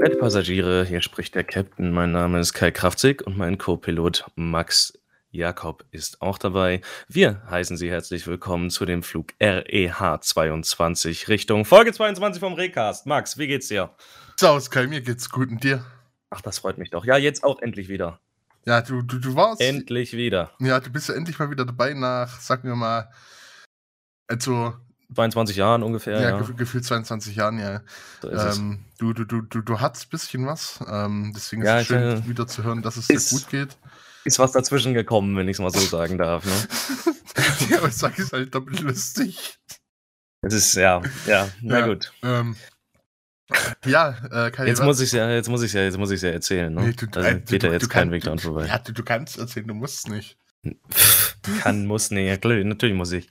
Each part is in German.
Werte Passagiere, hier spricht der Captain. Mein Name ist Kai Kraftzig und mein Co-Pilot Max Jakob ist auch dabei. Wir heißen Sie herzlich willkommen zu dem Flug REH 22 Richtung Folge 22 vom Recast. Max, wie geht's dir? Servus Kai, mir geht's gut und dir? Ach, das freut mich doch. Ja, jetzt auch endlich wieder. Ja, du, du, du warst. Endlich wieder. Ja, du bist ja endlich mal wieder dabei nach, sagen wir mal, also 22 Jahren ungefähr. Ja, Ja, gef gefühlt 22 Jahren, ja. so es. Ähm, du, du, du, du, du hattest ein bisschen was. Ähm, deswegen Ja, ist es ich, schön, äh, wieder zu hören, dass es ist- dir gut geht. Ist was dazwischen gekommen, wenn ich es mal so sagen darf. Ne? ja, aber ich sag es halt doppelt lustig. Es ist, ja, ja, na Ja. gut. Ähm, ja, äh, Kai, Jetzt muss ich ja, jetzt muss ich ja, jetzt muss ich ja erzählen. Ne? Nee, du- also äh, geht ja du- jetzt du kein kann- Weg dran vorbei. Ja, du, du kannst erzählen, du musst nicht. Kann, muss, nee, ja, klar, natürlich muss ich.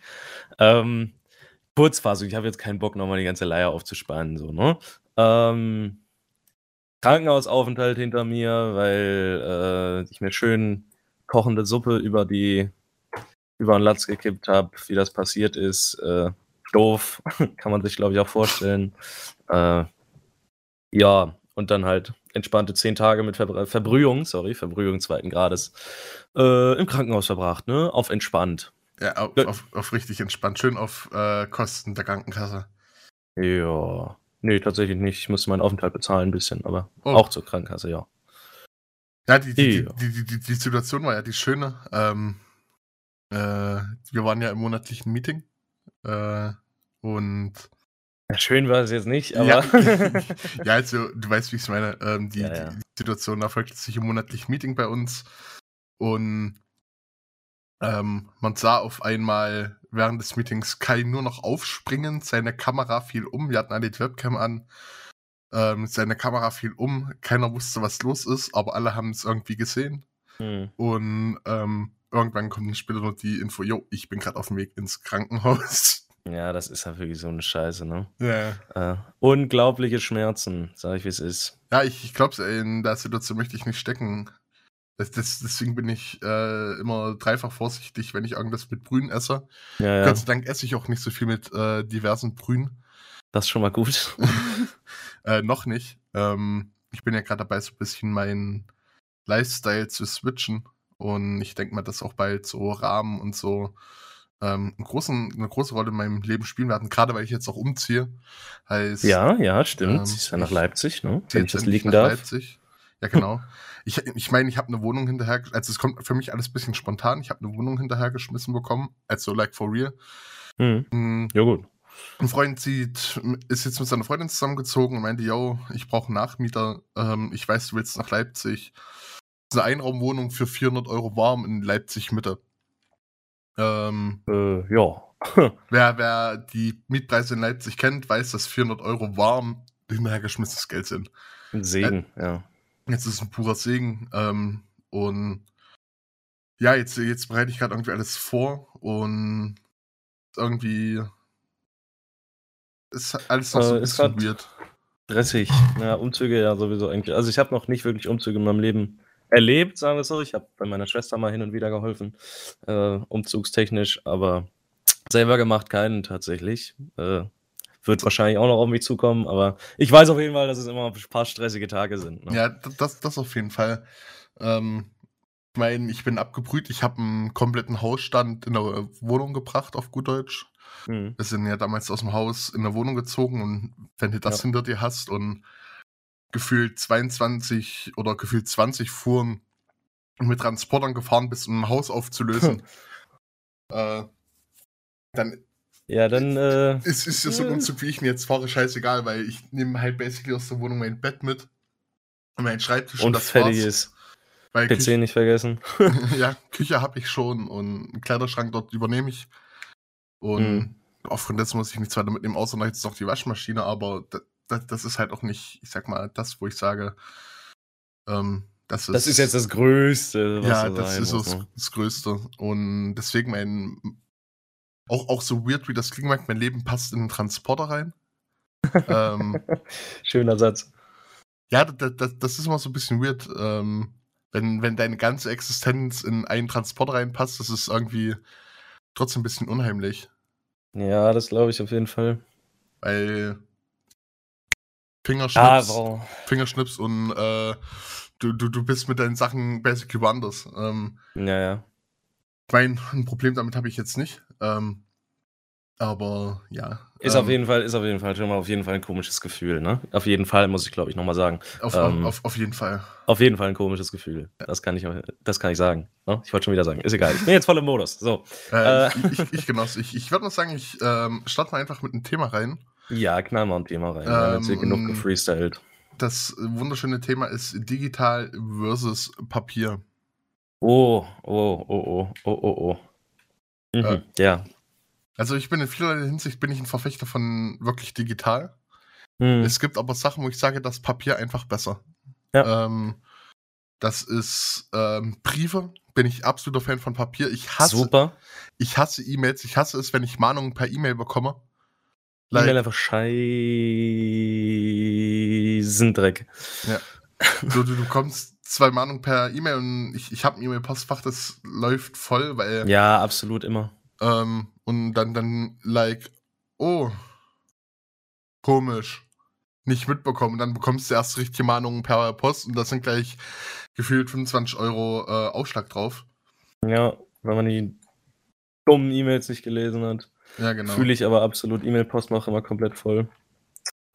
Ähm, Kurzfassung, ich habe jetzt keinen Bock, nochmal die ganze Leier aufzuspannen, so, ne? Ähm, Krankenhausaufenthalt hinter mir, weil äh, ich mir schön kochende Suppe über die über den Latz gekippt habe, wie das passiert ist. Äh, doof, kann man sich, glaube ich, auch vorstellen. Äh, ja, und dann halt entspannte zehn Tage mit Verbr Verbrühung, sorry, Verbrühung zweiten Grades, äh, im Krankenhaus verbracht, ne? Auf entspannt. Ja, auf, auf, auf richtig entspannt. Schön auf äh, Kosten der Krankenkasse. Ja. Nee, tatsächlich nicht. Ich musste meinen Aufenthalt bezahlen ein bisschen, aber Oh. auch zur Krankenkasse, ja. Ja, die, die, Ja. die, die, Situation war ja die schöne. Ähm, äh, wir waren ja im monatlichen Meeting. Äh, und ja. Schön war es jetzt nicht, aber. ja, ja, also du weißt, wie ich es meine. Ähm, die, Ja, ja. die Situation erfolgte sich im monatlichen Meeting bei uns. Und ähm, man sah auf einmal während des Meetings Kai nur noch aufspringen. Seine Kamera fiel um. Wir hatten alle die Webcam an. Ähm, seine Kamera fiel um. Keiner wusste, was los ist, aber alle haben es irgendwie gesehen. Hm. Und ähm, irgendwann kommt später noch die Info, jo, ich bin gerade auf dem Weg ins Krankenhaus. Ja, das ist halt wirklich so eine Scheiße, ne? Ja, Äh, unglaubliche Schmerzen, sag ich, wie es ist. ja ich, ich glaube, in der Situation möchte ich nicht stecken. Das, das, deswegen bin ich äh, immer dreifach vorsichtig, wenn ich irgendwas mit Brühen esse. Ja, ja. Gott sei Dank esse ich auch nicht so viel mit äh, diversen Brühen. Das ist schon mal gut. äh, noch nicht. Ähm, ich bin ja gerade dabei, so ein bisschen meinen Lifestyle zu switchen. Und ich denke mal, dass auch bald so Rahmen und so ähm, großen, eine große Rolle in meinem Leben spielen werden. Gerade weil ich jetzt auch umziehe. Heißt, ja, ja, stimmt. Ähm, Sie ist ja nach Leipzig, ne? Wenn ich das liegen nach darf. Leipzig. Ja, genau. ich ich meine, ich habe eine Wohnung hinterher, also es kommt für mich alles ein bisschen spontan. Ich habe eine Wohnung hinterhergeschmissen bekommen, also like for real. Hm. Mm, Ja, gut. Ein Freund zieht, ist jetzt mit seiner Freundin zusammengezogen und meinte, yo, ich brauche einen Nachmieter. Ähm, ich weiß, du willst nach Leipzig. Das ist eine Einraumwohnung für 400 Euro warm in Leipzig Mitte. Ähm, Äh, ja. wer, wer die Mietpreise in Leipzig kennt, weiß, dass 400 Euro warm hinterhergeschmissenes Geld sind. Ein Segen, ja. Jetzt ist es ein purer Segen. Ähm, und ja, jetzt, jetzt bereite ich gerade irgendwie alles vor und irgendwie ist alles noch so Äh, ein ist bisschen weird. Stressig. Ja, Umzüge ja sowieso eigentlich. Also ich habe noch nicht wirklich Umzüge in meinem Leben erlebt, sagen wir es so. Ich habe bei meiner Schwester mal hin und wieder geholfen, äh, umzugstechnisch, aber selber gemacht keinen tatsächlich. Äh, wird wahrscheinlich auch noch auf mich zukommen, aber ich weiß auf jeden Fall, dass es immer ein paar stressige Tage sind. Ne? Ja, das, das auf jeden Fall. Ähm, ich meine, ich bin abgebrüht. Ich habe einen kompletten Hausstand in der Wohnung gebracht, auf gut Deutsch. Hm. Wir sind ja damals aus dem Haus in der Wohnung gezogen und wenn du das Ja. hinter dir hast und gefühlt 22 oder gefühlt 20 Fuhren mit Transportern gefahren bist, um ein Haus aufzulösen, äh, dann Ja, dann äh, ist, ist ja so ein. Umzug, wie ich ihn jetzt fahre, scheißegal, weil ich nehme halt basically aus der Wohnung mein Bett mit und meinen Schreibtisch und das fertig war's. ist. Weil PC nicht vergessen. ja, Küche habe ich schon und einen Kleiderschrank dort übernehme ich. Und Mhm. aufgrund dessen muss ich nichts weiter mitnehmen, außer noch jetzt noch die Waschmaschine, aber das, das ist halt auch nicht, ich sag mal, das, wo ich sage, ähm, das ist. Das ist jetzt das Größte, was Ja, das sein ist muss, das, ne? das Größte. Und deswegen mein. Auch, auch so weird, wie das klingt, mein Leben passt in den Transporter rein. ähm, Schöner Satz. ja, das, das, das ist immer so ein bisschen weird. Ähm, wenn, wenn deine ganze Existenz in einen Transporter reinpasst, das ist irgendwie trotzdem ein bisschen unheimlich. Ja, das glaube ich auf jeden Fall. Weil Fingerschnips, wow. Fingerschnips und äh, du, du, du bist mit deinen Sachen basically woanders. Ähm, Ja, ja. ich mein, ein Problem damit habe ich jetzt nicht. Ähm, aber ja. Ist ähm, auf jeden Fall, ist auf jeden Fall schon mal auf jeden Fall ein komisches Gefühl, ne? Auf jeden Fall, muss ich glaube ich nochmal sagen. Auf, ähm, auf, auf jeden Fall. Auf jeden Fall ein komisches Gefühl. Das kann ich, das kann ich sagen. Ne? Ich wollte schon wieder sagen. Ist egal. Ich bin jetzt voll im Modus. So. Äh, Äh. Ich, ich, ich genoss. Ich, ich würde mal sagen, ich ähm, starte mal einfach mit einem Thema rein. Ja, knall mal ein Thema rein. Wir haben jetzt hier Ähm, genug gefreestylt. Das wunderschöne Thema ist digital versus Papier. Oh, oh, oh, oh, oh, oh, oh. Mhm. Äh. Ja. Also ich bin in vielerlei Hinsicht bin ich ein Verfechter von wirklich digital. Mhm. Es gibt aber Sachen, wo ich sage, das Papier einfach besser. Ja. Ähm, das ist ähm, Briefe. Bin ich absoluter Fan von Papier. Ich hasse, Super. ich hasse E-Mails. Ich hasse es, wenn ich Mahnungen per E-Mail bekomme. E-Mail Like, einfach Scheißendreck. du, du, du kommst zwei Mahnungen per E-Mail und ich, ich habe ein E-Mail-Postfach, das läuft voll, weil Ja, absolut immer. ähm, und dann dann like oh komisch nicht mitbekommen. Dann bekommst du erst richtige Mahnungen per Post und da sind gleich gefühlt 25 Euro äh, Aufschlag drauf. Ja, wenn man die dummen E-Mails nicht gelesen hat. Ja, genau. Fühle ich aber absolut. E-Mail-Postfach immer komplett voll.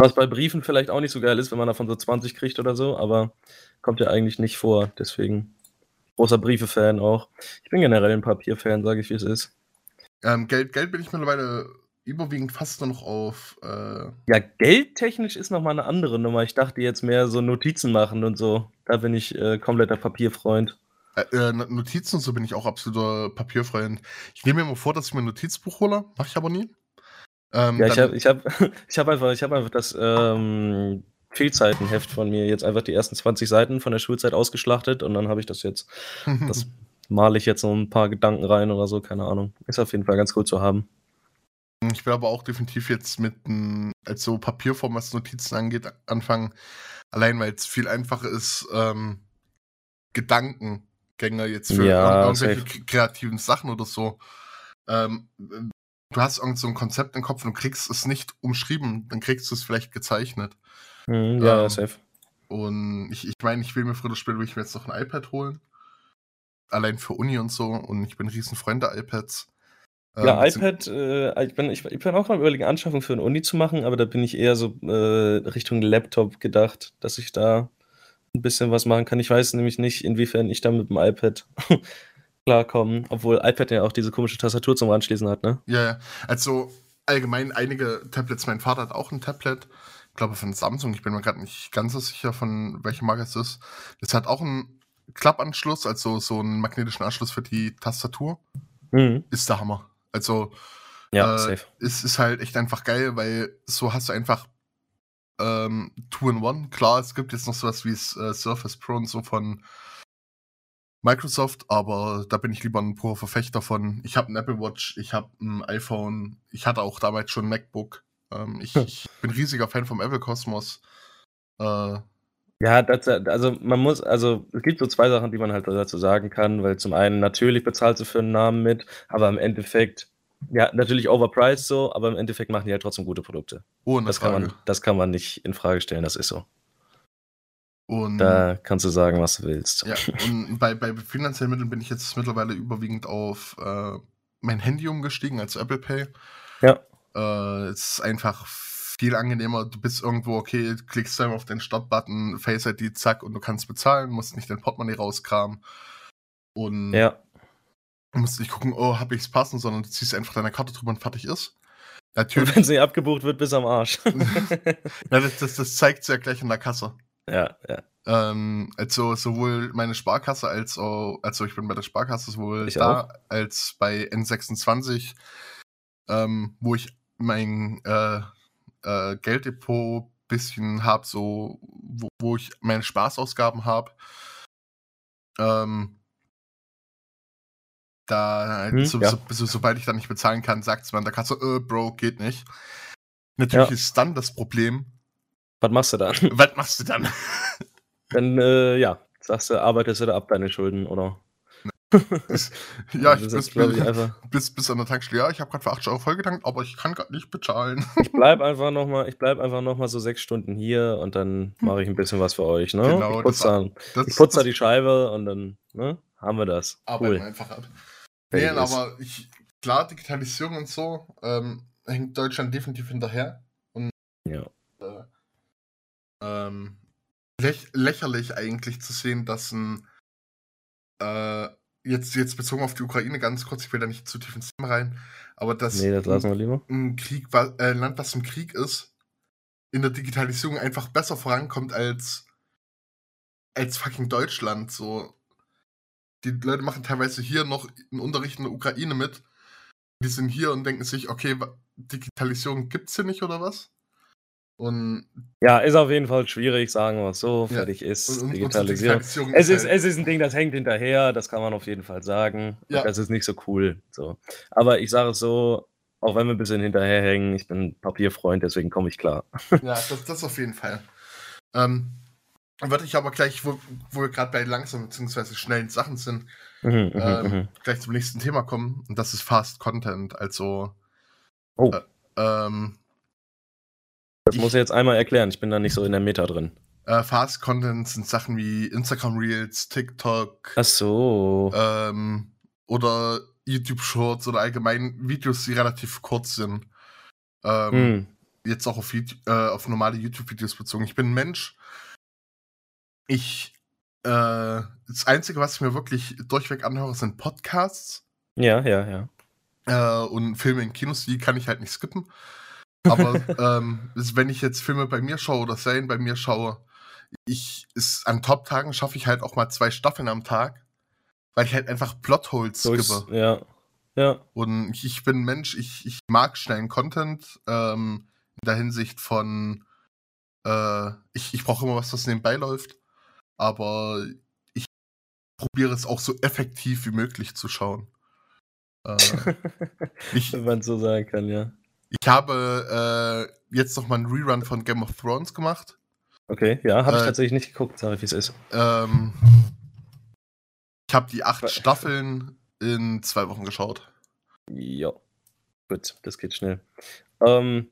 Was bei Briefen vielleicht auch nicht so geil ist, wenn man davon so 20 kriegt oder so, aber kommt ja eigentlich nicht vor. Deswegen großer Briefe-Fan auch. Ich bin generell ein Papier-Fan, sage ich, wie es ist. Ähm, Geld, Geld bin ich mittlerweile überwiegend fast nur noch auf. Äh, Ja, geldtechnisch ist nochmal eine andere Nummer. Ich dachte jetzt mehr so Notizen machen und so. Da bin ich äh, kompletter Papierfreund. äh, äh, Notizen und so bin ich auch absoluter Papierfreund. Ich nehme mir immer vor, dass ich mir ein Notizbuch hole, mache ich aber nie. Ähm, Ja, ich habe ich hab, ich hab einfach, ich hab einfach das ähm, Fehlzeitenheft von mir jetzt einfach die ersten 20 Seiten von der Schulzeit ausgeschlachtet und dann habe ich das jetzt. Das male ich jetzt noch ein paar Gedanken rein oder so, keine Ahnung. Ist auf jeden Fall ganz cool zu haben. Ich will aber auch definitiv jetzt mit als so Papierform, was Notizen angeht, anfangen. Allein weil es viel einfacher ist, ähm, Gedankengänge jetzt für Ja, irgend- irgendwelche safe. kreativen Sachen oder so. Ähm, du hast irgend so ein Konzept im Kopf und du kriegst es nicht umschrieben, dann kriegst du es vielleicht gezeichnet. Mhm, ja, Ähm, safe. Und ich, ich meine, ich will mir früher oder später will ich mir jetzt noch ein iPad holen. Allein für Uni und so. Und ich bin ein riesen Freund der iPads. Ja, Ähm, sind- iPad, äh, ich, bin, ich, ich bin auch am überlegen, Anschaffung für eine Uni zu machen, aber da bin ich eher so äh, Richtung Laptop gedacht, dass ich da ein bisschen was machen kann. Ich weiß nämlich nicht, inwiefern ich da mit dem iPad klarkomme, obwohl iPad ja auch diese komische Tastatur zum Anschließen hat, ne? Ja, ja. Also allgemein einige Tablets. Mein Vater hat auch ein Tablet. Ich glaube von Samsung. Ich bin mir gerade nicht ganz so sicher, von welcher Marke es ist. Es hat auch einen Klappanschluss, also so einen magnetischen Anschluss für die Tastatur. Mhm. Ist der Hammer. Also Ja, Äh, safe. es ist halt echt einfach geil, weil so hast du einfach ähm, Two-in-One. Klar, es gibt jetzt noch sowas wie äh, Surface Pro und so von Microsoft, aber da bin ich lieber ein purer Verfechter von. Ich habe ein Apple Watch, ich habe ein iPhone, ich hatte auch damals schon ein MacBook. Ähm, ich, Hm. ich bin riesiger Fan vom Apple Kosmos. Äh, Ja, das, also man muss, also es gibt so zwei Sachen, die man halt dazu sagen kann, weil zum einen natürlich bezahlst du für einen Namen mit, aber im Endeffekt, ja, natürlich overpriced so, aber im Endeffekt machen die halt trotzdem gute Produkte. ohne Das kann, Frage. man, das kann man nicht in Frage stellen, das ist so. Und Da kannst du sagen, was du willst. Ja, und bei, bei finanziellen Mitteln bin ich jetzt mittlerweile überwiegend auf äh, mein Handy umgestiegen, also Apple Pay. Ja. Äh, es ist einfach viel angenehmer. Du bist irgendwo, okay, klickst einmal auf den Startbutton, Face ID, zack, und du kannst bezahlen, musst nicht dein Portemonnaie rauskramen. Und Ja, musst nicht gucken, oh, hab ich's passen, sondern du ziehst einfach deine Karte drüber und fertig ist. und Natürlich, wenn sie abgebucht wird, bis am Arsch. ja, das, das, das zeigt ja gleich in der Kasse. Ja, ja. Ähm, also sowohl meine Sparkasse als auch, also ich bin bei der Sparkasse sowohl Ich da auch. als bei N26, ähm, wo ich mein äh, äh, Gelddepot bisschen habe, so wo, wo ich meine Spaßausgaben habe. Ähm, da halt Hm, so, ja. so, so, sobald ich dann nicht bezahlen kann, sagt es mir an der Kasse, äh, Bro, geht nicht. Natürlich Ja. ist dann das Problem, Was machst du dann? was machst du dann? Dann, äh, ja, sagst du, arbeitest du da ab deine Schulden, oder? Das, ja, ich bis, ist, bis, bis an der Tankstelle, ja, ich habe gerade für 8 Euro vollgetankt, aber ich kann gerade nicht bezahlen. Ich bleib einfach noch mal, ich bleib einfach noch mal so sechs Stunden hier und dann mache ich ein bisschen was für euch, ne? Genau, ich putze das- da, Das, ich putze da das die Scheibe und dann, ne? Haben wir das. arbeiten Cool. einfach ab. Nee, ist. aber ich, klar, Digitalisierung und so, ähm, hängt Deutschland definitiv hinterher. Ja. Äh, ähm, läch lächerlich eigentlich zu sehen, dass ein äh, jetzt, jetzt bezogen auf die Ukraine ganz kurz, ich will da nicht zu tief ins Thema rein, aber dass Nee, das lassen wir lieber. ein Krieg, äh, Land, was im Krieg ist, in der Digitalisierung einfach besser vorankommt als als fucking Deutschland. So, die Leute machen teilweise hier noch einen Unterricht in der Ukraine mit. Die sind hier und denken sich, okay, Digitalisierung gibt's hier nicht oder was? Und, Ja, ist auf jeden Fall schwierig, sagen wir es so. Ja. Fertig ist und, und Digitalisierung. Digitalisierung Es ist, halt- es ist ein Ding, das hängt hinterher, das kann man auf jeden Fall sagen. Und Ja. Das ist nicht so cool. So. Aber ich sage es so, auch wenn wir ein bisschen hinterherhängen, ich bin Papierfreund, deswegen komme ich klar. Ja, das, das auf jeden Fall. Ähm, würde ich aber gleich, wo, wo wir gerade bei langsamen bzw. schnellen Sachen sind, Mhm, mhm, ähm, mhm. gleich zum nächsten Thema kommen. Und das ist Fast Content. Also, Oh, äh, ähm, das ich- muss ich jetzt einmal erklären. Ich bin da nicht so in der Meta drin. äh, Fast Content sind Sachen wie Instagram Reels, TikTok Ach so. ähm, oder YouTube Shorts oder allgemein Videos, die relativ kurz sind. Ähm, Hm. Jetzt auch auf, YouTube, äh, auf normale YouTube-Videos bezogen. Ich bin ein Mensch. Ich, äh, das Einzige, was ich mir wirklich durchweg anhöre, sind Podcasts Ja, ja, ja. äh, und Filme in Kinos, die kann ich halt nicht skippen. Aber ähm, wenn ich jetzt Filme bei mir schaue oder Serien bei mir schaue, ich ist an Top-Tagen schaffe ich halt auch mal zwei Staffeln am Tag, weil ich halt einfach Plotholes skippe. ja. Ja. Und ich, ich bin Mensch, ich, ich mag schnellen Content ähm, in der Hinsicht von, äh, ich, ich brauche immer was, was nebenbei läuft, aber ich probiere es auch so effektiv wie möglich zu schauen. Äh, ich, Wenn man so sagen kann, ja. Ich habe äh, jetzt noch mal einen Rerun von Game of Thrones gemacht. Okay, ja, habe ich Äh, tatsächlich nicht geguckt, ich, wie es ist. Ähm, ich habe die acht Staffeln in zwei Wochen geschaut. Ja. Gut, das geht schnell. Ähm,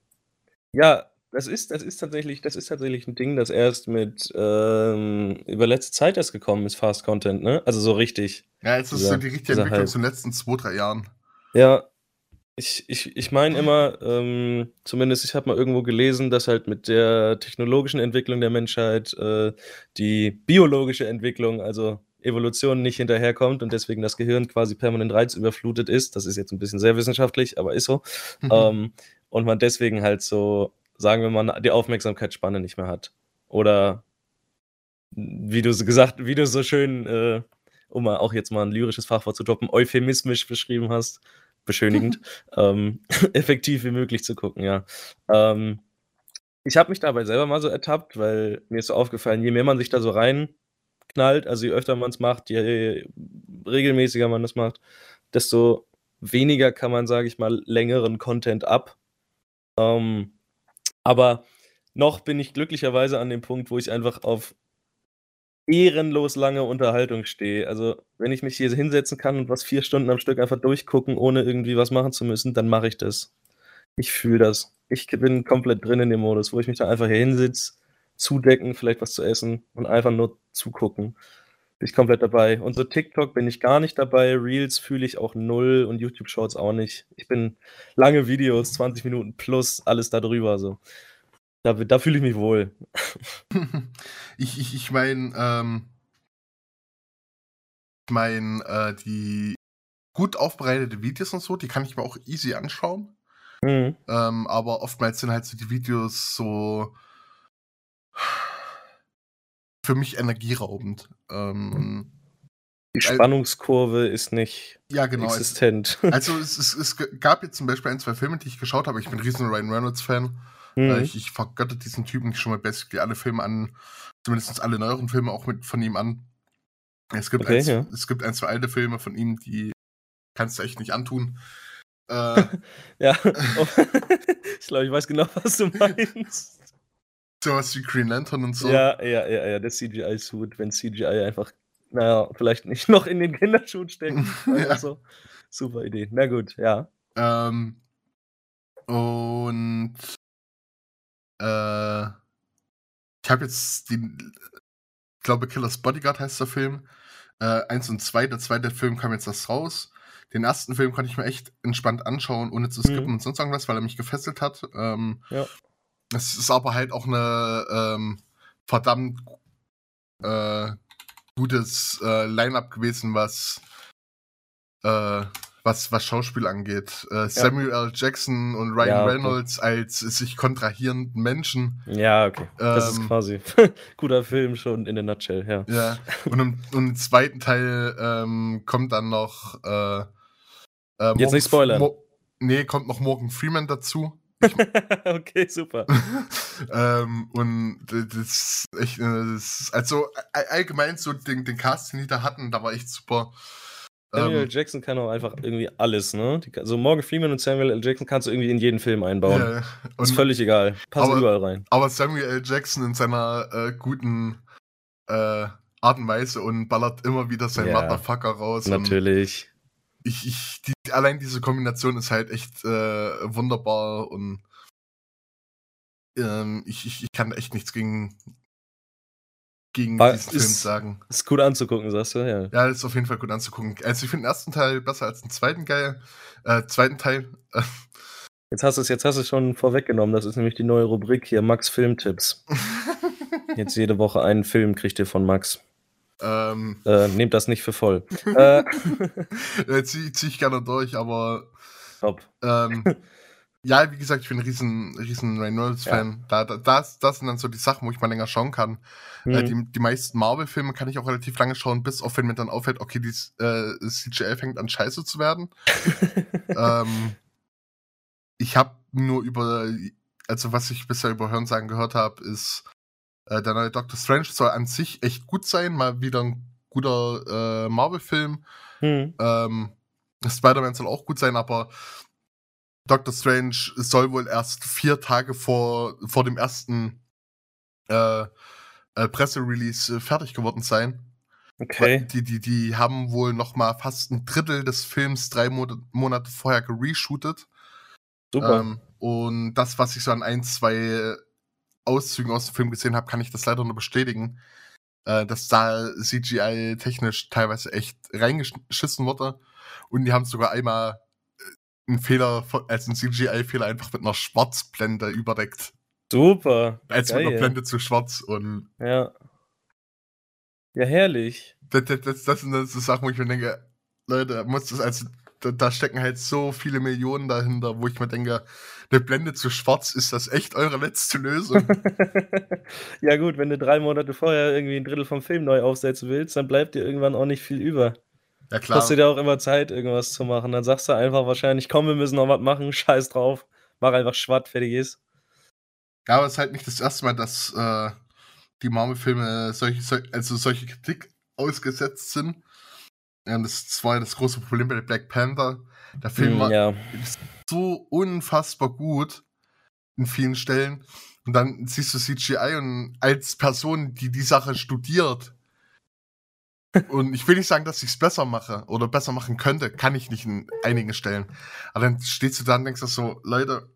ja, das ist, das ist tatsächlich, das ist tatsächlich ein Ding, das erst mit ähm, über letzte Zeit erst gekommen ist, Fast Content, ne? Also so richtig. Ja, jetzt ist so die richtige Entwicklung zu den letzten zwei, drei Jahren. Ja, ich, ich, ich meine immer, ähm, zumindest ich habe mal irgendwo gelesen, dass halt mit der technologischen Entwicklung der Menschheit äh, die biologische Entwicklung, also Evolution, nicht hinterherkommt und deswegen das Gehirn quasi permanent reizüberflutet ist. Das ist jetzt ein bisschen sehr wissenschaftlich, aber ist so. ähm, und man deswegen halt so, sagen wir mal, die Aufmerksamkeitsspanne nicht mehr hat. Oder wie du so gesagt, wie du so schön, äh, um mal auch jetzt mal ein lyrisches Fachwort zu droppen, euphemismisch beschrieben hast, beschönigend, ähm, effektiv wie möglich zu gucken, ja. Ähm, ich habe mich dabei selber mal so ertappt, weil mir ist so aufgefallen, je mehr man sich da so reinknallt, also je öfter man es macht, je regelmäßiger man das macht, desto weniger kann man, sage ich mal, längeren Content ab. Ähm, aber noch bin ich glücklicherweise an dem Punkt, wo ich einfach auf ehrenlos lange Unterhaltung stehe. Also, wenn ich mich hier hinsetzen kann und was vier Stunden am Stück einfach durchgucken, ohne irgendwie was machen zu müssen, dann mache ich das. Ich fühle das. Ich bin komplett drin in dem Modus, wo ich mich da einfach hier hinsitze, zudecken, vielleicht was zu essen und einfach nur zugucken. Bin ich komplett dabei. Und so TikTok bin ich gar nicht dabei. Reels fühle ich auch null und YouTube Shorts auch nicht. Ich bin lange Videos, 20 Minuten plus, alles da drüber. So. Da, da fühle ich mich wohl. ich ich, ich meine, ähm, ich meine, äh, die gut aufbereitete Videos und so, die kann ich mir auch easy anschauen. Mhm. Ähm, aber oftmals sind halt so die Videos so für mich energieraubend. Ähm, Die Al- Spannungskurve ist nicht ja, genau. Es, existent. also es, es, es gab jetzt zum Beispiel ein, zwei Filme, die ich geschaut habe. Ich bin ein riesen Ryan Reynolds-Fan. Äh, Mhm. Ich, ich vergötte diesen Typen schon mal basically alle Filme an, zumindest alle neueren Filme auch mit von ihm an. Es gibt, Okay, ein, ja. es gibt ein, zwei alte Filme von ihm, die kannst du echt nicht antun. Äh, Ja, oh. ich glaube, ich weiß genau, was du meinst. sowas wie Green Lantern und so. Ja, ja, ja, ja, der CGI-Suit, wenn CGI einfach naja, vielleicht nicht noch in den Kinderschuhen stecken. Ja. so. Super Idee. Na gut, ja. Ähm, und äh, ich habe jetzt die, ich glaube, Killers Bodyguard heißt der Film. Äh, eins und zwei. Der zweite Film kam jetzt erst raus. Den ersten Film konnte ich mir echt entspannt anschauen, ohne zu skippen Mhm. und sonst irgendwas, weil er mich gefesselt hat. Ähm, Ja. Es ist aber halt auch eine ähm, verdammt äh, gutes äh, Line-up gewesen, was, äh, was, was Schauspiel angeht. Äh, Samuel L. Jackson und Ryan Ja, okay. Reynolds als sich kontrahierenden Menschen. Ja, okay. Das Ähm, ist quasi guter Film schon in der Nutshell, ja. Ja. Und im, und im zweiten Teil ähm, kommt dann noch. Äh, äh, Jetzt nicht spoilern. Mo nee, kommt noch Morgan Freeman dazu. okay, super. ähm, und das echt, äh, das also all- allgemein so den, den Cast, den die da hatten, da war echt super. Samuel L. Ähm, Jackson kann auch einfach irgendwie alles, ne? Die, kann- so Morgan Freeman und Samuel L. Jackson kannst du irgendwie in jeden Film einbauen. ja, ist völlig egal. Passt überall rein. aber Samuel L. Jackson in seiner äh, guten äh, Art und Weise und ballert immer wieder sein Ja, Motherfucker raus. Und Natürlich. ich, ich, die, allein diese Kombination ist halt echt äh, wunderbar und ähm, ich, ich, ich kann echt nichts gegen, gegen War- diesen Film ist- sagen. Ist gut anzugucken, sagst du, ja. Ja, ist auf jeden Fall gut anzugucken. Also ich finde den ersten Teil besser als den zweiten geil. Äh, zweiten Teil, äh, Jetzt hast du es jetzt hast du es schon vorweggenommen. Das ist nämlich die neue Rubrik hier, Max Filmtipps. Jetzt jede Woche einen Film kriegt ihr von Max. ähm, Äh, nehmt das nicht für voll. äh, äh, zieh, zieh ich gerne durch, aber top. ähm, ja, wie gesagt, ich bin ein riesen, riesen Reynolds-Fan. Da, da, das, das sind dann so die Sachen, wo ich mal länger schauen kann. Äh, Hm. die, die meisten Marvel-Filme kann ich auch relativ lange schauen, bis auf wenn mir dann auffällt, okay, die äh, CGI fängt an scheiße zu werden. ähm, ich habe nur über, also was ich bisher über Hörensagen gehört habe, ist, äh, der neue Doctor Strange soll an sich echt gut sein, mal wieder ein guter äh, Marvel-Film. Hm. Ähm, Spider-Man soll auch gut sein, aber Doctor Strange soll wohl erst vier Tage vor, vor dem ersten äh, äh, Presserelease äh, fertig geworden sein. Okay. Die, die, die haben wohl noch mal fast ein Drittel des Films drei Mo Monate vorher gereshootet. Super. Ähm, und das, was ich so an ein, zwei Auszügen aus dem Film gesehen habe, kann ich das leider nur bestätigen. Äh, dass da CGI technisch teilweise echt reingeschissen wurde. Und die haben sogar einmal einen Fehler, von- als einen CGI-Fehler einfach mit einer Schwarzblende überdeckt. Super. Als mit einer Geil. Blende zu schwarz. Und Ja. Ja, herrlich. das, das, das, das sind so Sachen, wo ich mir denke, Leute, muss das also, da, da stecken halt so viele Millionen dahinter, wo ich mir denke, eine Blende zu schwarz, ist das echt eure letzte Lösung? ja, gut, wenn du drei Monate vorher irgendwie ein Drittel vom Film neu aufsetzen willst, dann bleibt dir irgendwann auch nicht viel über. Ja klar. Kostet dir auch immer Zeit, irgendwas zu machen. Dann sagst du einfach wahrscheinlich, komm, wir müssen noch was machen, scheiß drauf. Mach einfach Schwatt, fertig ist. Ja, aber es ist halt nicht das erste Mal, dass äh, die Marvel-Filme solche, sol also solche Kritik ausgesetzt sind. Ja, und das war ja das große Problem bei Black Panther. Der Film Hm, war ja. so unfassbar gut in vielen Stellen. Und dann siehst du CGI und als Person, die die Sache studiert. Und ich will nicht sagen, dass ich es besser mache oder besser machen könnte, kann ich nicht in einigen Stellen. Aber dann stehst du da und denkst du so, Leute,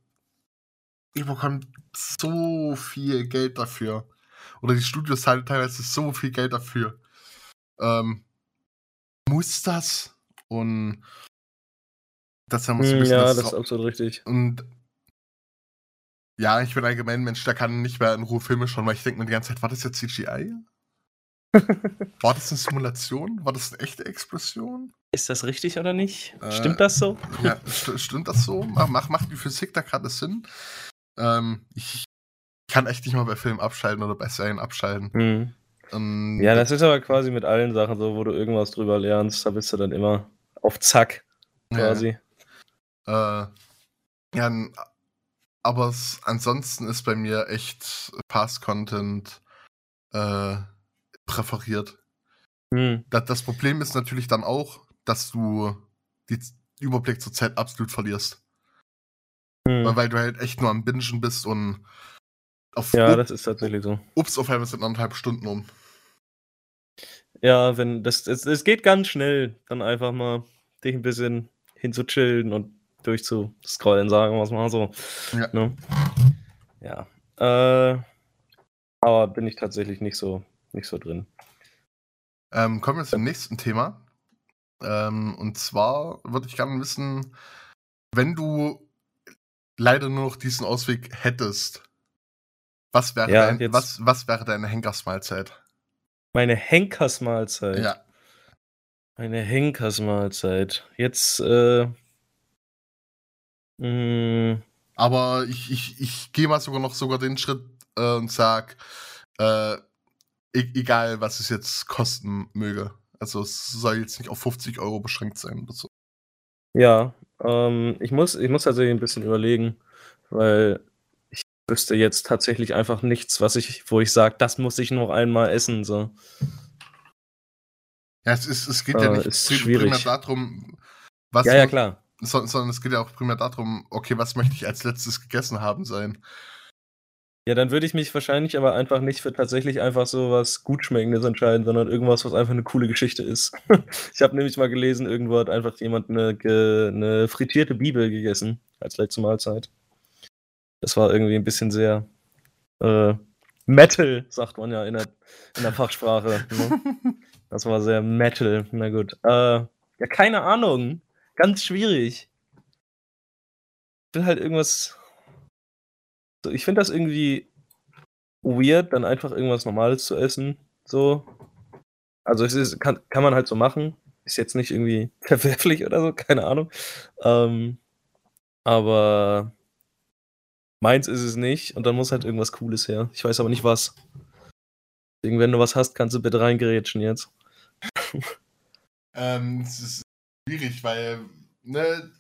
ihr bekommt so viel Geld dafür. Oder die Studios zahlen teilweise so viel Geld dafür. Ähm, muss das? Und das haben wir so ein Hm, bisschen ja, das das ist absolut richtig. und ja, ich bin allgemein ein Mensch, der kann nicht mehr in Ruhe Filme schauen, weil ich denke mir die ganze Zeit, war das jetzt CGI? War das eine Simulation? War das eine echte Explosion? Ist das richtig oder nicht? Äh, Stimmt das so? Ja, st stimmt das so? Mach, mach, macht die Physik da gerade Sinn? Ähm, ich kann echt nicht mal bei Filmen abschalten oder bei Serien abschalten. Hm. Ähm, Ja, das ist aber quasi mit allen Sachen so, wo du irgendwas drüber lernst, da bist du dann immer auf Zack, quasi. Äh, ja, aber ansonsten ist bei mir echt Past-Content äh, präferiert. Hm. Das, das Problem ist natürlich dann auch, dass du den Überblick zur Zeit absolut verlierst. Weil, Hm. weil du halt echt nur am Bingen bist und auf Ja, up- das ist tatsächlich so. ups, auf einmal sind anderthalb Stunden um. Ja, wenn das es es geht ganz schnell, dann einfach mal dich 'n bisschen hinzuchillen und durchzuscrollen, sagen wir's mal so, Ja. ne? Ja, äh, aber bin ich tatsächlich nicht so nicht so drin. Ähm, kommen wir zum nächsten Thema. Ähm, und zwar würde ich gerne wissen, wenn du leider nur noch diesen Ausweg hättest, was wäre Ja, dein was was wäre deine Henkersmahlzeit? Meine Henkersmahlzeit. Ja. Meine Henkersmahlzeit. Jetzt, äh hm. Aber ich ich ich gehe mal sogar noch sogar den Schritt, äh, und sage, äh, e egal, was es jetzt kosten möge. Also, es soll jetzt nicht auf 50 € beschränkt sein oder so. Ja, ähm, ich muss ich muss tatsächlich 'n bisschen überlegen, weil ich wüsste jetzt tatsächlich einfach nichts, was ich wo ich sage: „Das muss ich noch einmal essen“, so. Ja, es ist es geht ja Äh, nicht ist pri primär darum, was Ja, ja, klar. son sondern es geht ja auch primär darum: „Okay, was möchte ich als Letztes gegessen haben“ sein. Ja, dann würde ich mich wahrscheinlich aber einfach nicht für tatsächlich einfach so was Gutschmeckendes entscheiden, sondern irgendwas, was einfach 'ne coole Geschichte ist. Ich habe nämlich mal gelesen, irgendwo hat einfach jemand 'ne ge 'ne frittierte Bibel gegessen als letzte Mahlzeit. Das war irgendwie 'n bisschen sehr, äh, Metal, sagt man ja in der in der Fachsprache, ne? Das war sehr Metal. Na gut. Äh, ja, keine Ahnung. Ganz schwierig. Will halt irgendwas ich finde das irgendwie weird, dann einfach irgendwas Normales zu essen, so. Also, es ist kann kann man halt so machen. Ist jetzt nicht irgendwie verwerflich oder so, keine Ahnung. Ähm, aber meins ist es nicht und dann muss halt irgendwas Cooles her. Ich weiß aber nicht was. Deswegen, wenn du was hast, kannst du bitte reingrätschen jetzt. Ähm, es ist schwierig, weil, ne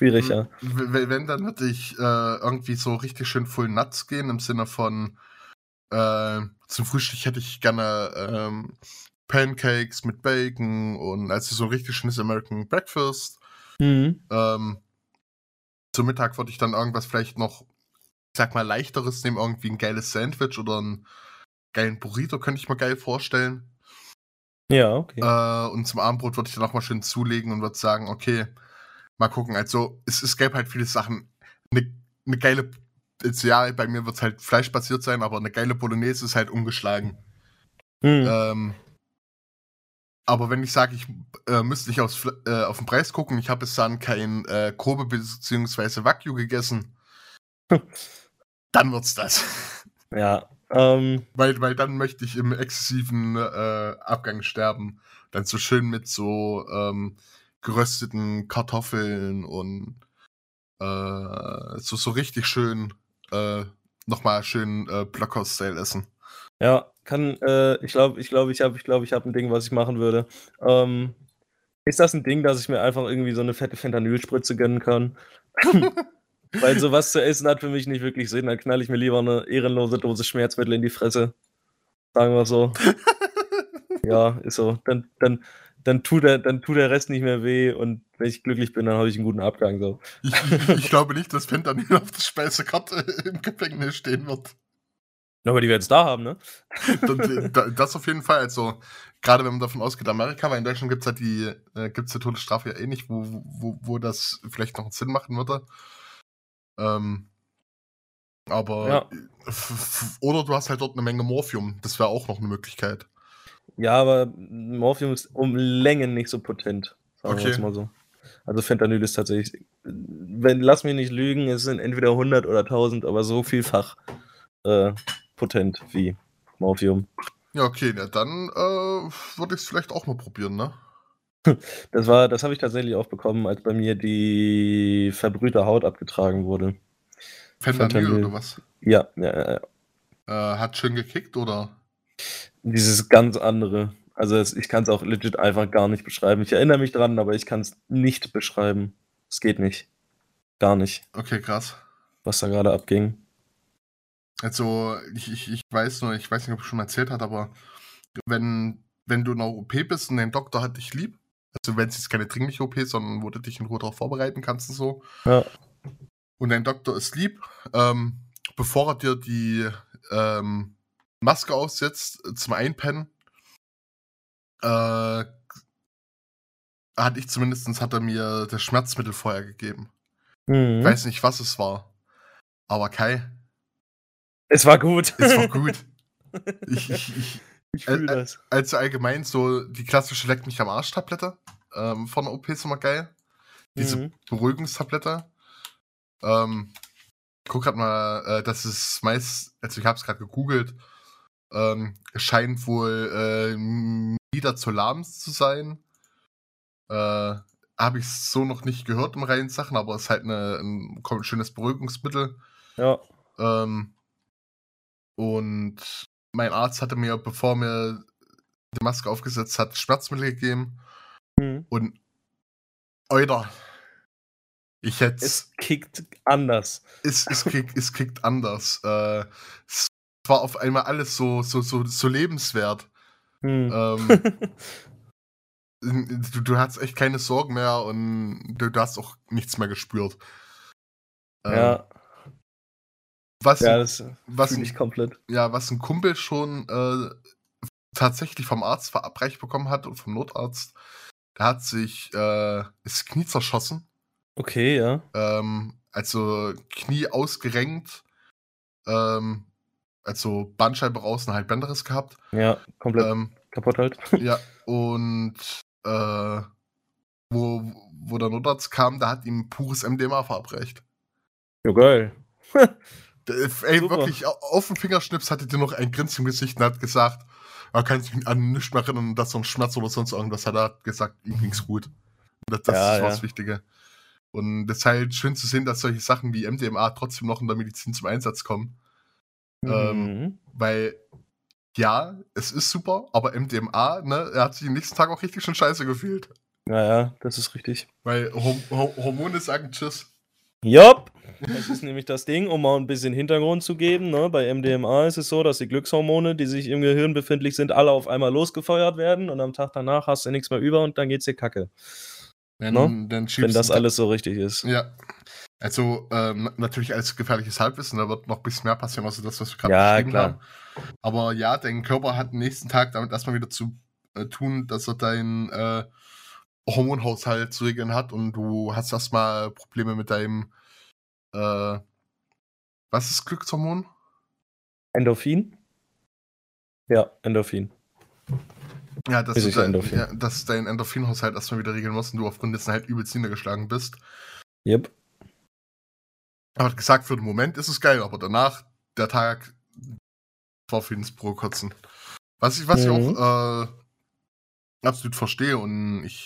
Schwierig, ja. w we wenn, dann würde ich, äh, irgendwie so richtig schön Full Nuts gehen im Sinne von, äh, zum Frühstück hätte ich gerne, ähm, Pancakes mit Bacon und also, so 'n richtig schönes American Breakfast. Mhm. Ähm, zum Mittag würde ich dann irgendwas vielleicht noch, ich sage mal, Leichteres nehmen, irgendwie 'n geiles Sandwich oder 'n geilen Burrito könnte ich mir geil vorstellen. Ja, okay. Äh, und zum Abendbrot würde ich dann auch mal schön zulegen und würde sagen: „Okay, mal gucken.“ Also, es es gäbe halt viele Sachen. 'Ne 'ne geile jetzt ja, bei mir wird's halt fleischbasiert sein, aber 'ne geile Bolognese ist halt ungeschlagen. Mhm. Ähm aber wenn ich sage, ich, äh, müsste nicht aufs äh, auf 'n Preis gucken, ich habe bis dahin kein, äh, Kobe beziehungsweise Wagyu gegessen dann wird's das. Ja, ähm Weil weil dann möchte ich im exzessiven, äh, Abgang sterben. Dann so schön mit so, ähm, gerösteten Kartoffeln und, äh, so so richtig schön, äh, noch mal schön, äh, Blockhaus-Style essen. Ja, kann, äh ich glaube ich glaube, ich habe ich glaube, ich habe 'n Ding, was ich machen würde. Ähm, ist das 'n Ding, dass ich mir einfach irgendwie so 'ne fette Fentanyl-Spritze gönnen kann? Weil so was zu essen hat für mich nicht wirklich Sinn. Dann knalle ich mir lieber 'ne ehrenlose Dose Schmerzmittel in die Fresse. Sagen wir's so. Ja, ist so. Dann dann dann tut der dann tut der Rest nicht mehr weh und wenn ich glücklich bin, dann habe ich 'n guten Abgang so. Ich ich glaube nicht, dass Fentanyl auf der Speisekarte im Gefängnis stehen wird. Aber die werden's da haben, ne? D das auf jeden Fall. Also, grade wenn man davon ausgeht, Amerika, weil in Deutschland gibt's halt die äh, gibt's die Todesstrafe ja eh nicht, wo wo wo das vielleicht noch 'n Sinn machen würde. Ähm aber Ja. f oder du hast halt dort 'ne Menge Morphium. Das wäre auch noch 'ne Möglichkeit. Ja, aber Morphium ist um Längen nicht so potent, sagen Okay. mal so. Also, Fentanyl ist tatsächlich wenn lass mich nicht lügen, es sind entweder 100 oder 1000, aber so vielfach, äh, potent wie Morphium. Ja, okay, na dann, äh, würde ich's vielleicht auch mal probieren, ne? Das war das habe ich tatsächlich auch bekommen, als bei mir die verbrühte Haut abgetragen wurde. Fentanyl oder was? Ja, ja, ja, ja. Äh, hat schön gekickt, oder? Dieses ganz andere. Also, es ich kann's auch legit einfach gar nicht beschreiben. Ich erinnere mich dran, aber ich kann's nicht beschreiben. Es geht nicht. Gar nicht. Okay, krass. Was da grade abging. Also, ich ich ich weiß nur ich weiß nicht, ob ich schon mal erzählt hatte, aber wenn wenn du in 'ner OP bist und dein Doktor hat dich lieb, also, wenn's jetzt keine dringliche OP ist, sondern wo du dich in Ruhe drauf vorbereiten kannst und so Ja. und dein Doktor ist lieb, ähm, bevor er dir die, ähm, Maske aufsetzt zum Einpennen Äh, hatte ich zumindest, hat er mir das Schmerzmittel vorher gegeben. Mhm. Weiß nicht, was es war. Aber Kai, Es war gut. es war gut. ich, ich, ich, ich fühle äh, äh, das. also allgemein so die klassische Leck mich am Arsch-Tablette ähm, von der OP ist immer geil. Diese Mhm. Beruhigungstablette. Ähm, ich guck grad mal, äh, das ist meist, also ich habe es gerade gegoogelt, ähm, scheint wohl äh, Midazolam zu sein. Äh, habe ich so noch nicht gehört im reinen Sachen, aber es ist halt eine, ein schönes Beruhigungsmittel. Ja. Ähm, und mein Arzt hatte mir, bevor mir die Maske aufgesetzt hat, Schmerzmittel gegeben. Mhm. Und Euter, ich hätte Es kickt anders. es, es, kick, es kickt anders. Äh, es war auf einmal alles so, so, so, so lebenswert. Mhm. Ähm, du, du hattest echt keine Sorgen mehr und du, du hast auch nichts mehr gespürt. Ähm, ja, was, ja, das was, ich komplett. ja, was ein Kumpel schon äh, tatsächlich vom Arzt verabreicht bekommen hat und vom Notarzt, der hat sich äh, das Knie zerschossen. Okay, ja. Ähm, also Knie ausgerenkt, ähm, also Bandscheibe raus und halt Bänderriss gehabt. Ja, komplett Ähm, kaputt halt. ja, und äh, wo, wo der Notarzt kam, da hat ihm pures MDMA verabreicht. Ja, geil. Ey, Super. wirklich, au- auf den Fingerschnips hatte der noch ein Grinsen im Gesicht und hat gesagt, er kann sich an nichts mehr erinnern, dass so ein Schmerz oder sonst irgendwas hat. Er hat gesagt, ihm ging's gut. Das, das Ja, ist was ja. Wichtige. Und es ist halt schön zu sehen, dass solche Sachen wie MDMA trotzdem noch in der Medizin zum Einsatz kommen. Ähm, Mhm. Weil, ja, es ist super, aber MDMA, ne, er hat sich den nächsten Tag auch richtig schon scheiße gefühlt. Ja, ja, das ist richtig. Weil Hom Ho Hormone sagen Tschüss. Jopp! Das ist nämlich das Ding, um mal ein bisschen Hintergrund zu geben. Ne? Bei MDMA ist es so, dass die Glückshormone, die sich im Gehirn befindlich sind, alle auf einmal losgefeuert werden und am Tag danach hast du nichts mehr über und dann geht's dir kacke. Wenn, Ne? dann Wenn das alles so richtig ist. Ja. Also, ähm, na- natürlich als gefährliches Halbwissen, da wird noch ein bisschen mehr passieren, außer das, was wir gerade Ja, beschrieben klar. haben. Aber ja, dein Körper hat am nächsten Tag damit erstmal wieder zu äh, tun, dass er deinen äh, Hormonhaushalt zu regeln hat und du hast erstmal Probleme mit deinem äh, was ist Glückshormon? Endorphin? Ja, Endorphin. Ja, dass, Ist du dein, ja, dass dein Endorphinhaushalt erstmal wieder regeln musst und du aufgrund dessen halt übelst niedergeschlagen bist. Yep. Er hat gesagt, für den Moment ist es geil, aber danach, der Tag war für ins Pro kotzen. Was ich, was ich Mhm. auch äh, absolut verstehe und ich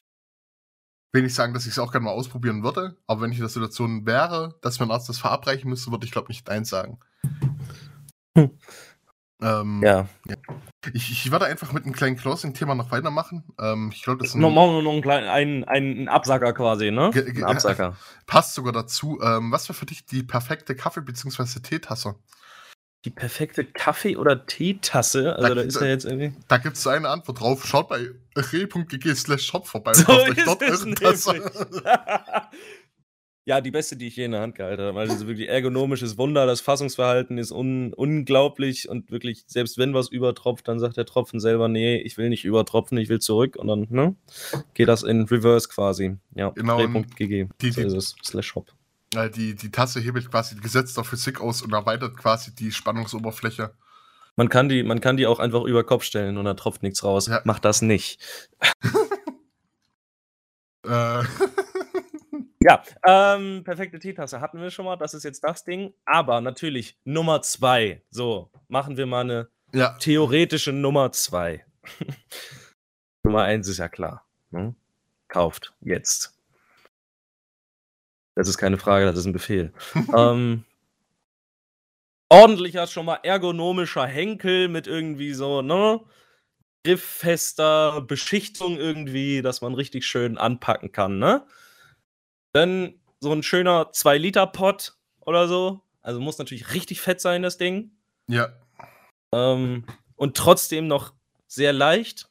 will nicht sagen, dass ich es auch gerne mal ausprobieren würde, aber wenn ich in der Situation wäre, dass mir ein Arzt das verabreichen müsste, würde ich glaube nicht eins sagen. Hm. Ähm, Ja. ich, ich werde einfach mit einem kleinen Closing-Thema noch weitermachen. Ähm, ich glaube, das ist ein- Noch, wir noch einen kleinen einen, einen Absacker quasi, ne? Ein Absacker. passt sogar dazu. Ähm, was wäre für dich die perfekte Kaffee- bzw. Teetasse? Die perfekte Kaffee- oder Teetasse. Also Da- da ist ja jetzt irgendwie. Da gibt es eine Antwort drauf. Schaut bei re.gg slash shop vorbei und So kauft euch ist dort es eure Tasse. ja, die beste, die ich je in der Hand gehalten habe. Also wirklich ergonomisches Wunder. Das Fassungsverhalten ist un unglaublich und wirklich, selbst wenn was übertropft, dann sagt der Tropfen selber, nee, ich will nicht übertropfen, ich will zurück und dann ne, geht das in Reverse quasi. Ja, Genau, die- so ist es. Slash Shop. Äh, die, die Tasse hebelt quasi die Gesetz der Physik aus und erweitert quasi die Spannungsoberfläche. Man kann, die, man kann die auch einfach über Kopf stellen und da tropft nichts raus. Ja. Macht das nicht. Äh, Ja, ähm, perfekte Teetasse hatten wir schon mal. Das ist jetzt das Ding. Aber natürlich Nummer zwei. So, machen wir mal eine ja, theoretische Nummer zwei. Nummer eins ist ja klar. Ne? Kauft jetzt. Das ist keine Frage, das ist ein Befehl. ähm, ordentlicher, schon mal ergonomischer Henkel mit irgendwie so, ne? Grifffester Beschichtung irgendwie, dass man richtig schön anpacken kann, ne? Dann so ein schöner 2-Liter-Pot oder so. Also muss natürlich richtig fett sein, das Ding. ja, Ähm, und trotzdem noch sehr leicht.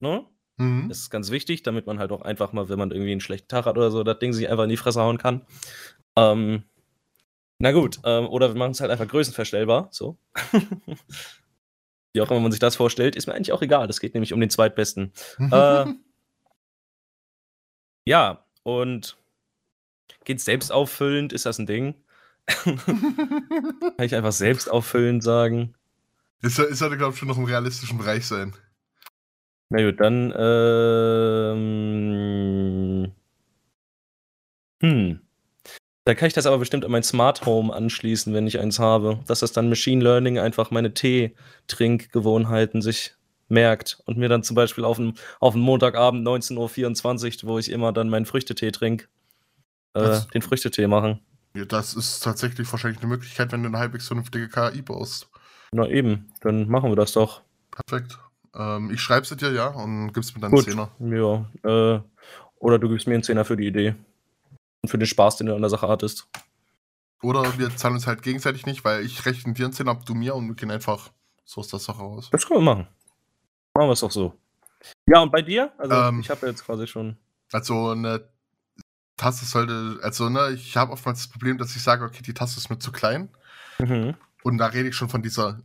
Ne? mhm. Das ist ganz wichtig, damit man halt auch einfach mal, wenn man irgendwie einen schlechten Tag hat oder so, das Ding sich einfach in die Fresse hauen kann. Ähm, na gut, ähm, oder wir machen es halt einfach größenverstellbar. So. Wie auch immer man sich das vorstellt, ist mir eigentlich auch egal. Das geht nämlich um den zweitbesten. äh, ja, und geht selbst auffüllend? Ist das ein Ding? Kann ich einfach selbst auffüllend sagen? Es sollte, glaube ich, schon noch im realistischen Bereich sein. Na gut, dann. Ähm, hm. Da kann ich das aber bestimmt an mein Smart Home anschließen, wenn ich eins habe. Dass das dann Machine Learning einfach meine Tee-Trinkgewohnheiten sich merkt und mir dann zum Beispiel auf einen, auf einen Montagabend 19.24 Uhr, wo ich immer dann meinen Früchtetee trinke, äh, den Früchtetee machen. Ja, das ist tatsächlich wahrscheinlich eine Möglichkeit, wenn du eine halbwegs vernünftige KI baust. Na eben, dann machen wir das doch. Perfekt. Ähm, ich schreibe es dir, ja, und gibst mir dann einen Zehner. Ja, äh, oder du gibst mir einen Zehner für die Idee. Und für den Spaß, den du an der Sache hattest. Oder wir zahlen uns halt gegenseitig nicht, weil ich rechne dir einen Zehner ab, du mir und wir gehen einfach so aus der Sache raus. Das können wir machen. Machen wir es doch so. Ja, und bei dir? Also, ähm, ich habe ja jetzt quasi schon. Also, eine Tasse sollte. Also, ne, ich habe oftmals das Problem, dass ich sage, okay, die Tasse ist mir zu klein. Mhm. Und da rede ich schon von dieser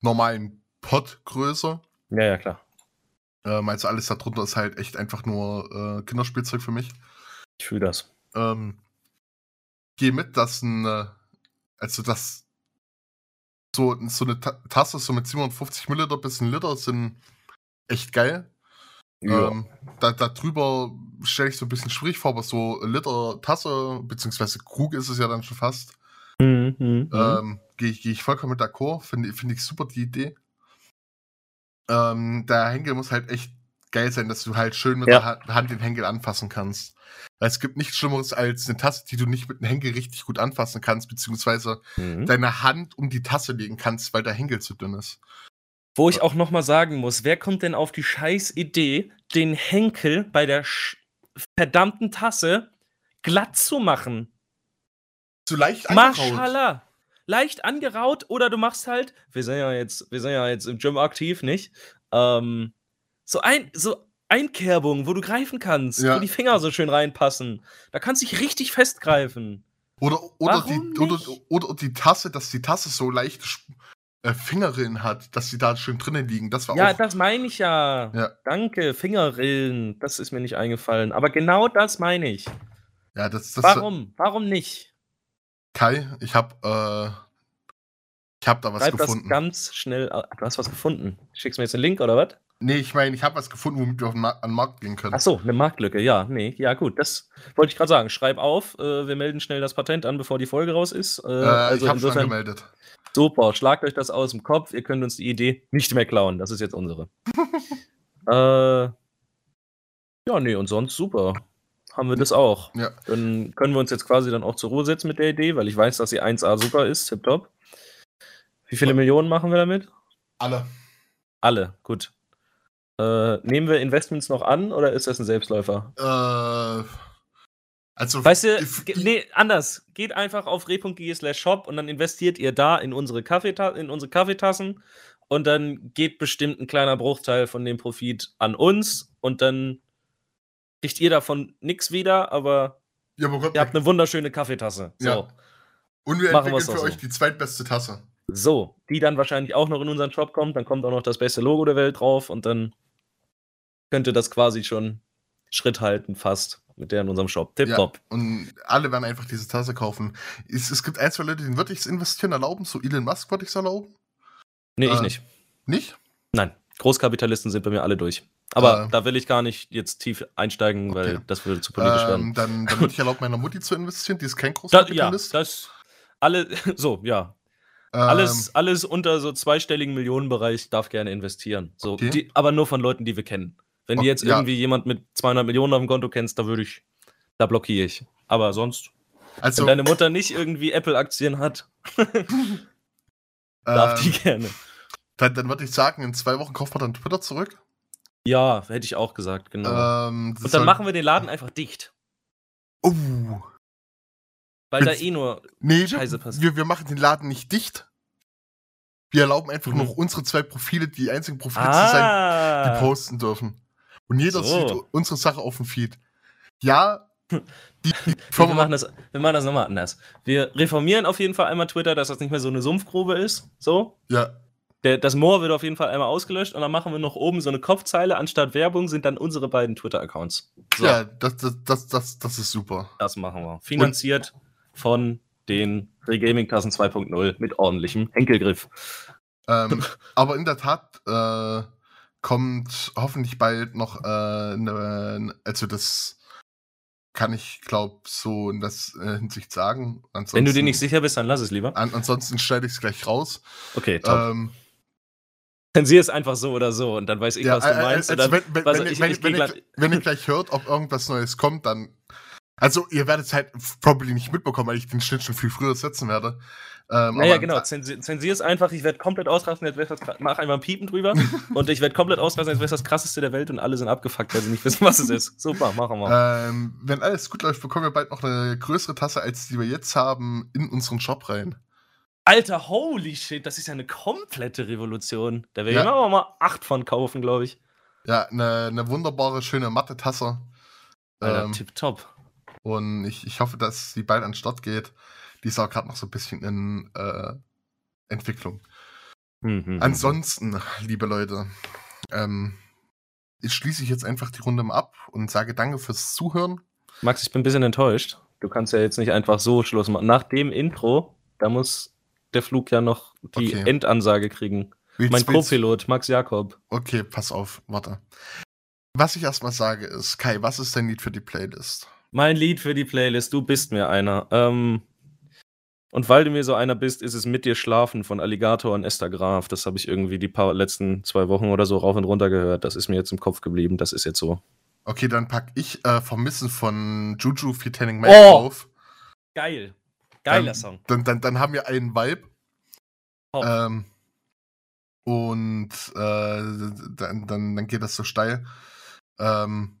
normalen Pottgröße. Ja, ja, klar. Ähm, also, alles darunter ist halt echt einfach nur äh, Kinderspielzeug für mich. Ich fühle das. Ähm, geh mit, dass ein. Äh, also, das so, so eine Tasse so mit 750 Milliliter bis ein Liter sind echt geil. Ja. Ähm, da, da drüber stelle ich so ein bisschen schwierig vor, aber so Liter Tasse, beziehungsweise Krug ist es ja dann schon fast. Mhm, mhm. ähm, Gehe ich, geh ich vollkommen mit d'accord, finde find ich super die Idee. Ähm, der Henkel muss halt echt geil sein, dass du halt schön mit ja. der Hand den Henkel anfassen kannst. Weil es gibt nichts Schlimmeres als eine Tasse, die du nicht mit dem Henkel richtig gut anfassen kannst, beziehungsweise mhm. deine Hand um die Tasse legen kannst, weil der Henkel zu dünn ist. Wo ich auch nochmal sagen muss, wer kommt denn auf die scheiß Idee, den Henkel bei der verdammten Tasse glatt zu machen? Zu leicht angeraut. Maschallah. Leicht angeraut oder du machst halt, wir sind ja jetzt, wir sind ja jetzt im Gym aktiv, nicht? Ähm, so ein, so Einkerbung, wo du greifen kannst, ja. wo die Finger so schön reinpassen. Da kannst du dich richtig festgreifen. Oder, oder, die, oder, oder, die Tasse, dass die Tasse so leichte äh, Fingerrillen hat, dass sie da schön drinnen liegen. Das war ja, auch, das meine ich ja. ja. Danke, Fingerrillen. Das ist mir nicht eingefallen. Aber genau das meine ich. Ja, das, das Warum? Warum nicht? Kai, ich habe äh, ich habe da was Schreib gefunden. das ganz schnell. Du hast was gefunden. Schickst du mir jetzt einen Link oder was? Nee, ich meine, ich habe was gefunden, womit wir auf den, an den Markt gehen können. Ach so, eine Marktlücke, ja. Nee, ja, gut. Das wollte ich gerade sagen. Schreib auf. Äh, wir melden schnell das Patent an, bevor die Folge raus ist. Äh, äh, also ich habe schon gemeldet. Super, schlagt euch das aus dem Kopf. Ihr könnt uns die Idee nicht mehr klauen. Das ist jetzt unsere. äh, ja, nee, und sonst super. Haben wir das auch. Ja. Dann können wir uns jetzt quasi dann auch zur Ruhe setzen mit der Idee, weil ich weiß, dass sie 1A super ist. Tipptopp. Wie viele Millionen machen wir damit? Alle. Alle, gut. Äh, nehmen wir Investments noch an oder ist das ein Selbstläufer? Äh, also. Weißt du, nee, anders. Geht einfach auf re.de slash shop und dann investiert ihr da in unsere, Kaffeeta in unsere Kaffeetassen und dann geht bestimmt ein kleiner Bruchteil von dem Profit an uns und dann kriegt ihr davon nichts wieder, aber, ja, aber Gott, ihr habt eine wunderschöne Kaffeetasse. So. Ja. Und wir entwickeln für euch die zweitbeste Tasse. So, die dann wahrscheinlich auch noch in unseren Shop kommt. Dann kommt auch noch das beste Logo der Welt drauf und dann könnte das quasi schon Schritt halten, fast mit der in unserem Shop. Tipptopp. Ja, und alle werden einfach diese Tasse kaufen. Es, es gibt ein, zwei Leute, denen würde ich es investieren erlauben. So Elon Musk würde ich es erlauben. Nee, äh, ich nicht. Nicht? Nein. Großkapitalisten sind bei mir alle durch. Aber äh, da will ich gar nicht jetzt tief einsteigen, okay. weil das würde zu politisch ähm, werden. Dann, dann würde ich erlauben, meiner Mutti zu investieren. Die ist kein Großkapitalist. Da, ja, das alle, so, ja. Alles, ähm, alles unter so zweistelligen Millionenbereich darf gerne investieren. So, okay. die, aber nur von Leuten, die wir kennen. Wenn du jetzt irgendwie jemand mit 200 Millionen auf dem Konto kennst, da würde ich, da blockiere ich. Aber sonst, also, wenn deine Mutter nicht irgendwie Apple-Aktien hat, darf ähm, die gerne. Dann, dann würde ich sagen, in zwei Wochen kauft man dann Twitter zurück. Ja, hätte ich auch gesagt, genau. Ähm, Und dann machen wir den Laden einfach dicht. Oh. Weil da eh nur nee, Scheiße passiert. Wir, wir machen den Laden nicht dicht. Wir erlauben einfach mhm. noch unsere zwei Profile, die einzigen Profile ah. zu sein, die ah. posten dürfen. Und jeder so. sieht unsere Sache auf dem Feed. Ja, die, die wir, machen das, wir machen das nochmal anders. Wir reformieren auf jeden Fall einmal Twitter, dass das nicht mehr so eine Sumpfgrube ist. So. Ja. Der, das Moor wird auf jeden Fall einmal ausgelöscht und dann machen wir noch oben so eine Kopfzeile. Anstatt Werbung sind dann unsere beiden Twitter-Accounts. So. Ja, das, das, das, das, das ist super. Das machen wir. Finanziert und? von den Regaming-Tassen 2.0 mit ordentlichem Henkelgriff. Ähm, aber in der Tat äh, kommt hoffentlich bald noch äh, ne, also das kann ich, glaube so in das äh, Hinsicht sagen. Ansonsten, Wenn du dir nicht sicher bist, dann lass es lieber. An, ansonsten schneide ich es gleich raus. Okay, top. Ähm, Zensier es einfach so oder so und dann weiß ich, ja, was du meinst. Also ich, ich, wenn, ich, wenn ihr gleich hört, ob irgendwas Neues kommt, dann. Also, ihr werdet es halt probably nicht mitbekommen, weil ich den Schnitt schon viel früher setzen werde. Ähm, naja, genau. Zensier, zensier es einfach. Ich werde komplett ausrasten. Jetzt das, mach einfach ein Piepen drüber. und ich werde komplett ausrasten. Jetzt wäre das krasseste der Welt und alle sind abgefuckt, weil sie nicht wissen, was es ist. Super, machen wir. Ähm, wenn alles gut läuft, bekommen wir bald noch eine größere Tasse, als die wir jetzt haben, in unseren Shop rein. Alter, holy shit, das ist ja eine komplette Revolution. Da werde ich ja. mal acht von kaufen, glaube ich. Ja, eine, eine wunderbare, schöne matte Tasse. Alter, ähm, tipptopp. Und ich, ich hoffe, dass sie bald an den Start geht die ist auch gerade noch so ein bisschen in äh, Entwicklung. Mhm. Ansonsten, liebe Leute, ähm, ich schließe ich jetzt einfach die Runde mal ab und sage danke fürs Zuhören. Max, ich bin ein bisschen enttäuscht. Du kannst ja jetzt nicht einfach so Schluss machen. Nach dem Intro, da muss der Flug ja noch die okay. Endansage kriegen. Willst, mein Co-Pilot, Max Jakob. Okay, pass auf, warte. Was ich erstmal sage ist, Kai, was ist dein Lied für die Playlist? Mein Lied für die Playlist, du bist mir einer. Ähm, und weil du mir so einer bist, ist es mit dir schlafen von Alligator und Esther Graf. Das habe ich irgendwie die paar letzten zwei Wochen oder so rauf und runter gehört. Das ist mir jetzt im Kopf geblieben. Das ist jetzt so. Okay, dann pack ich äh, Vermissen von Juju Fitaning Mike oh! auf. Geil. Geiler dann, Song. Dann, dann, dann haben wir einen Vibe. Oh. Ähm, und äh, dann, dann, dann geht das so steil. Ähm,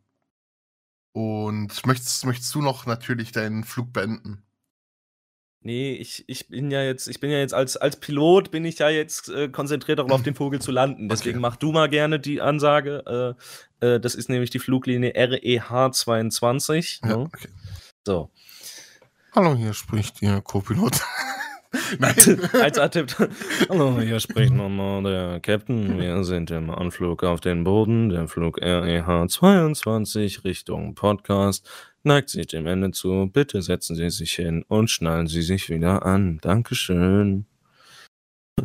und möchtest, möchtest du noch natürlich deinen Flug beenden? Nee, ich, ich bin ja jetzt, ich bin ja jetzt als, als Pilot bin ich ja jetzt äh, konzentriert darauf, auf den Vogel zu landen. Deswegen okay. mach du mal gerne die Ansage. Äh, äh, das ist nämlich die Fluglinie REH 22. Ja, ne? okay. So. Hallo, hier spricht Ihr Co-Pilot. Nein. Als tippt. Hallo, hier spricht nochmal der Captain. Wir sind im Anflug auf den Boden. Der Flug REH 22 Richtung Podcast neigt sich dem Ende zu. Bitte setzen Sie sich hin und schnallen Sie sich wieder an. Dankeschön.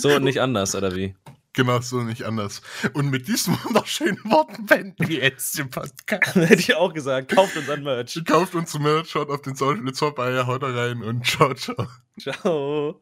so und nicht anders, oder wie? Genau, so nicht anders. Und mit diesen wunderschönen Worten beenden wir jetzt den Podcast. Hätte ich auch gesagt. Kauft uns ein Merch. Kauft uns Merch, schaut auf den Social vorbei, haut da rein und ciao, ciao. Ciao.